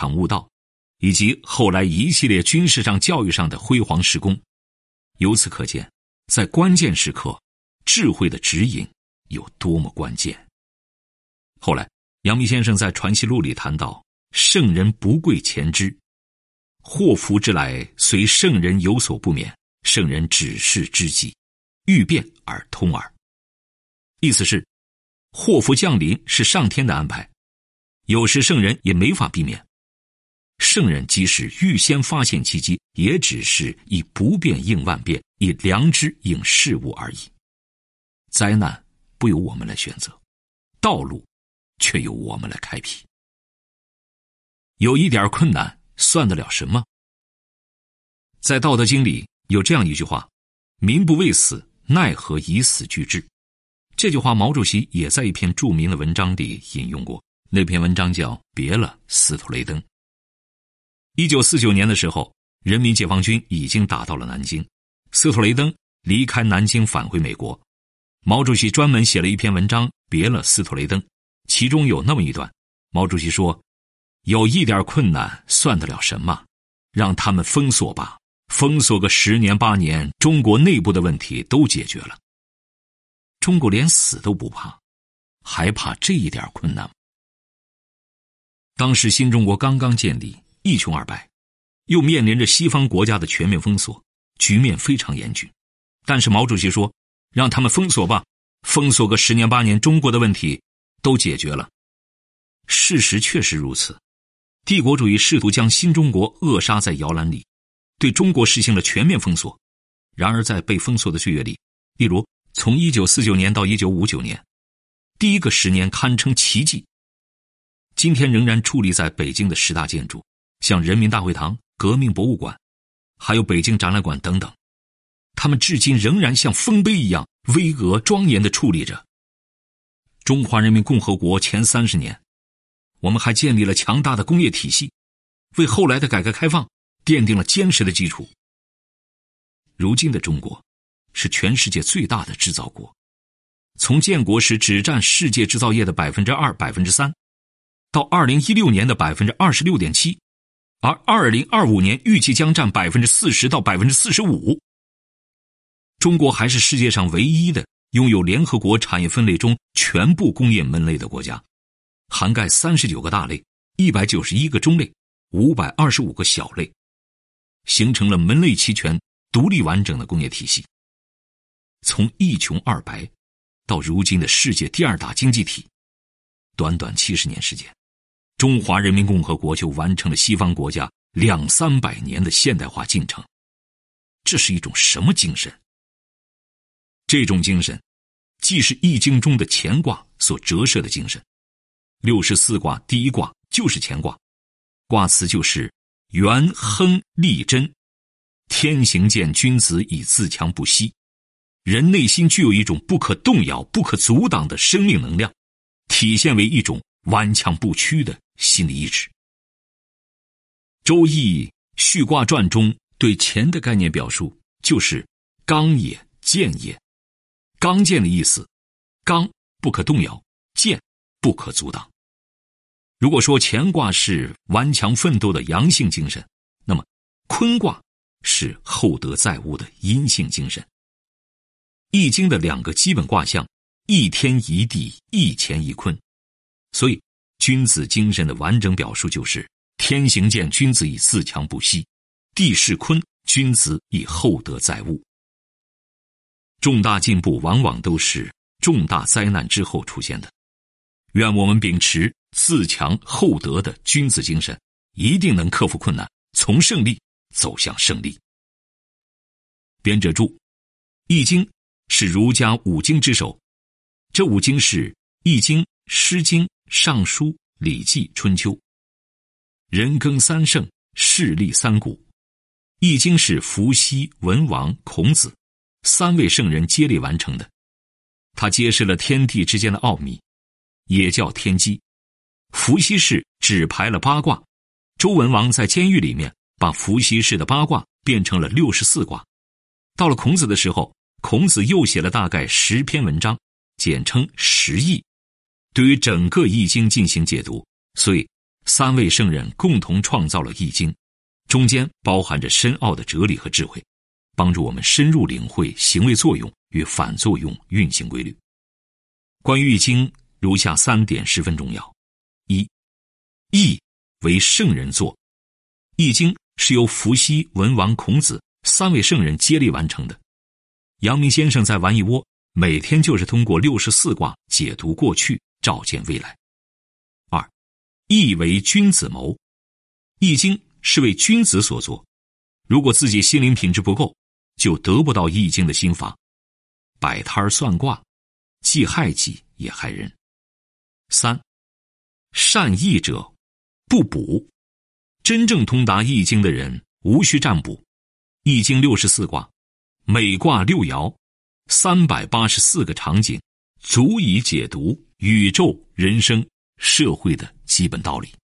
场悟道，以及后来一系列军事上、教育上的辉煌时功。由此可见，在关键时刻，智慧的指引有多么关键。后来，阳明先生在《传习录》里谈到：“圣人不贵前知，祸福之来，虽圣人有所不免，圣人只是知己，欲变而通耳。”意思是，祸福降临是上天的安排，有时圣人也没法避免。圣人即使预先发现契机，也只是以不变应万变，以良知应事物而已。灾难不由我们来选择，道路却由我们来开辟。有一点困难，算得了什么？在《道德经》里有这样一句话：“民不畏死，奈何以死惧之？”这句话，毛主席也在一篇著名的文章里引用过。那篇文章叫《别了，斯图雷登》。一九四九年的时候，人民解放军已经打到了南京，斯图雷登离开南京返回美国。毛主席专门写了一篇文章《别了，斯图雷登》，其中有那么一段，毛主席说：“有一点困难，算得了什么？让他们封锁吧，封锁个十年八年，中国内部的问题都解决了。中国连死都不怕，还怕这一点困难？”当时新中国刚刚建立。一穷二白，又面临着西方国家的全面封锁，局面非常严峻。但是毛主席说：“让他们封锁吧，封锁个十年八年，中国的问题都解决了。”事实确实如此，帝国主义试图将新中国扼杀在摇篮里，对中国实行了全面封锁。然而，在被封锁的岁月里，例如从一九四九年到一九五九年，第一个十年堪称奇迹。今天仍然矗立在北京的十大建筑。像人民大会堂、革命博物馆，还有北京展览馆等等，他们至今仍然像丰碑一样巍峨庄严的矗立着。中华人民共和国前三十年，我们还建立了强大的工业体系，为后来的改革开放奠定了坚实的基础。如今的中国，是全世界最大的制造国，从建国时只占世界制造业的百分之二、百分之三，到二零一六年的百分之二十六点七。而二零二五年预计将占百分之四十到百分之四十五。中国还是世界上唯一的拥有联合国产业分类中全部工业门类的国家，涵盖三十九个大类、一百九十一个中类、五百二十五个小类，形成了门类齐全、独立完整的工业体系。从一穷二白，到如今的世界第二大经济体，短短七十年时间。中华人民共和国就完成了西方国家两三百年的现代化进程，这是一种什么精神？这种精神，既是《易经》中的乾卦所折射的精神，六十四卦第一卦就是乾卦，卦辞就是“元亨利贞，天行健，君子以自强不息”。人内心具有一种不可动摇、不可阻挡的生命能量，体现为一种顽强不屈的。心理意志，《周易·序卦传》中对乾的概念表述就是“刚也，健也”。刚健的意思，刚不可动摇，健不可阻挡。如果说乾卦是顽强奋斗的阳性精神，那么坤卦是厚德载物的阴性精神。《易经》的两个基本卦象，一天一地，一乾一坤，所以。君子精神的完整表述就是“天行健，君子以自强不息；地势坤，君子以厚德载物。”重大进步往往都是重大灾难之后出现的。愿我们秉持自强厚德的君子精神，一定能克服困难，从胜利走向胜利。编者注：《易经》是儒家五经之首，这五经是《易经》《诗经》。尚书、礼记、春秋，人耕三圣，事立三古。易经是伏羲、文王、孔子三位圣人接力完成的，他揭示了天地之间的奥秘，也叫天机。伏羲氏只排了八卦，周文王在监狱里面把伏羲氏的八卦变成了六十四卦。到了孔子的时候，孔子又写了大概十篇文章，简称十易。对于整个《易经》进行解读，所以三位圣人共同创造了《易经》，中间包含着深奥的哲理和智慧，帮助我们深入领会行为作用与反作用运行规律。关于《易经》，如下三点十分重要：一，《易》为圣人作，《易经》是由伏羲、文王、孔子三位圣人接力完成的。阳明先生在玩一窝，每天就是通过六十四卦解读过去，照见未来。二，易为君子谋，易经是为君子所作。如果自己心灵品质不够，就得不到易经的心法。摆摊算卦，既害己也害人。三，善易者不卜，真正通达易经的人无需占卜。易经六十四卦。每卦六爻，三百八十四个场景，足以解读宇宙、人生、社会的基本道理。